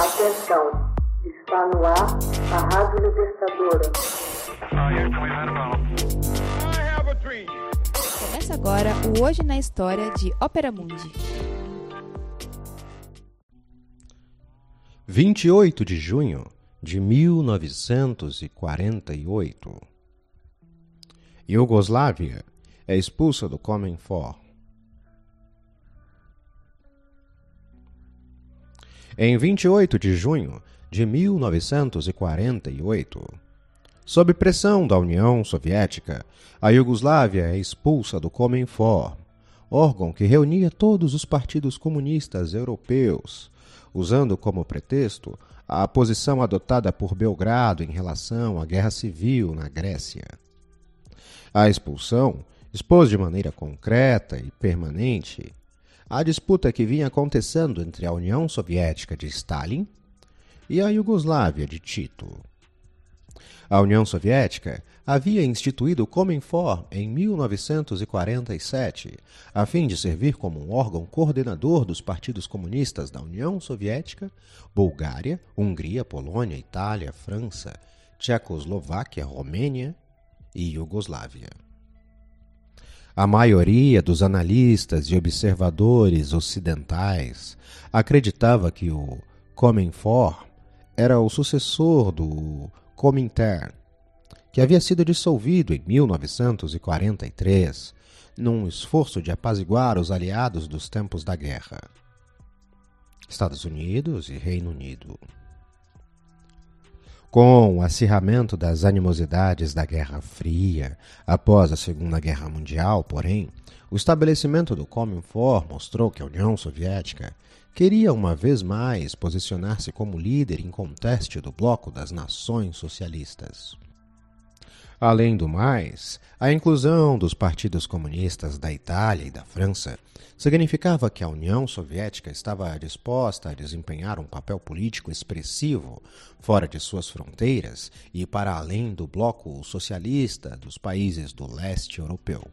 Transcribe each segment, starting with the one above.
Atenção, está no ar a Rádio Libertadora. Começa agora o Hoje na História de Ópera Mundi. 28 de junho de 1948. Iugoslávia é expulsa do Comenfor. Em 28 de junho de 1948, sob pressão da União Soviética, a Iugoslávia é expulsa do Comenfor, órgão que reunia todos os partidos comunistas europeus, usando como pretexto a posição adotada por Belgrado em relação à guerra civil na Grécia. A expulsão expôs de maneira concreta e permanente a disputa que vinha acontecendo entre a União Soviética de Stalin e a Iugoslávia de Tito. A União Soviética havia instituído o Comenfor em 1947, a fim de servir como um órgão coordenador dos partidos comunistas da União Soviética, Bulgária, Hungria, Polônia, Itália, França, Tchecoslováquia, Romênia e Iugoslávia. A maioria dos analistas e observadores ocidentais acreditava que o Comenfor era o sucessor do Comintern, que havia sido dissolvido em 1943 num esforço de apaziguar os aliados dos tempos da guerra. Estados Unidos e Reino Unido. Com o acirramento das animosidades da Guerra Fria após a Segunda Guerra Mundial, porém, o estabelecimento do Cominfor mostrou que a União Soviética queria uma vez mais posicionar-se como líder inconteste do bloco das nações socialistas. Além do mais, a inclusão dos partidos comunistas da Itália e da França significava que a União Soviética estava disposta a desempenhar um papel político expressivo fora de suas fronteiras e para além do bloco socialista dos países do leste europeu.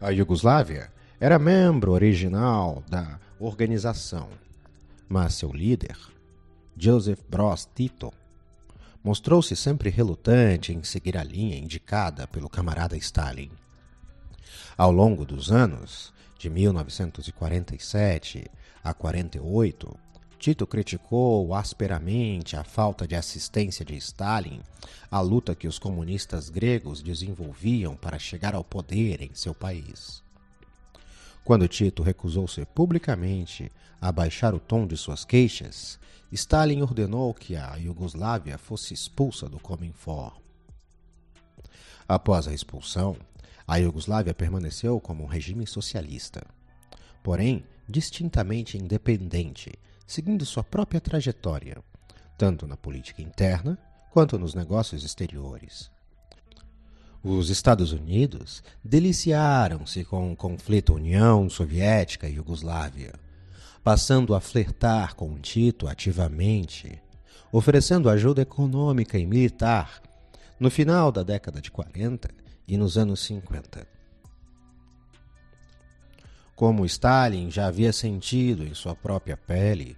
A Iugoslávia era membro original da organização, mas seu líder, Joseph Broz Tito, mostrou-se sempre relutante em seguir a linha indicada pelo camarada Stalin. Ao longo dos anos, de 1947 a 48, Tito criticou asperamente a falta de assistência de Stalin à luta que os comunistas gregos desenvolviam para chegar ao poder em seu país. Quando Tito recusou-se publicamente a baixar o tom de suas queixas, Stalin ordenou que a Iugoslávia fosse expulsa do Cominfor. Após a expulsão, a Iugoslávia permaneceu como um regime socialista, porém distintamente independente, seguindo sua própria trajetória, tanto na política interna quanto nos negócios exteriores. Os Estados Unidos deliciaram-se com o conflito União Soviética e Iugoslávia passando a flertar com Tito ativamente, oferecendo ajuda econômica e militar no final da década de 40 e nos anos 50. Como Stalin já havia sentido em sua própria pele,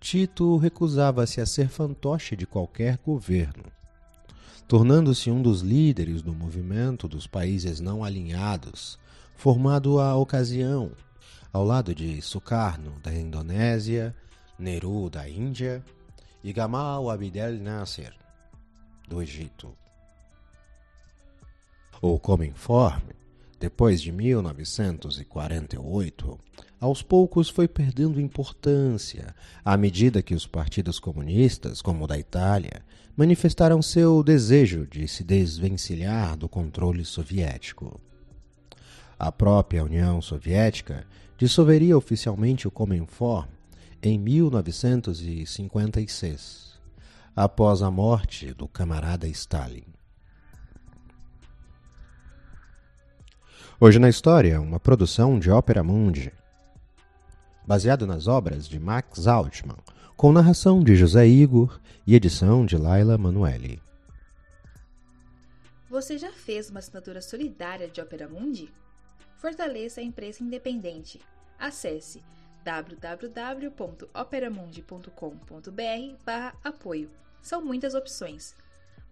Tito recusava-se a ser fantoche de qualquer governo, tornando-se um dos líderes do movimento dos países não alinhados, formado à ocasião ao lado de Sukarno, da Indonésia, Nehru, da Índia, e Gamal Abdel Nasser, do Egito. O Cominform, depois de 1948, aos poucos foi perdendo importância à medida que os partidos comunistas, como o da Itália, manifestaram seu desejo de se desvencilhar do controle soviético. A própria União Soviética dissolveria oficialmente o Comenfor em 1956, após a morte do camarada Stalin. Hoje na História, uma produção de Ópera Mundi, baseado nas obras de Max Altman, com narração de José Igor e edição de Laila Manuelli. Você já fez uma assinatura solidária de Ópera Mundi? Fortaleça a imprensa independente. Acesse www.operamundi.com.br/apoio. São muitas opções.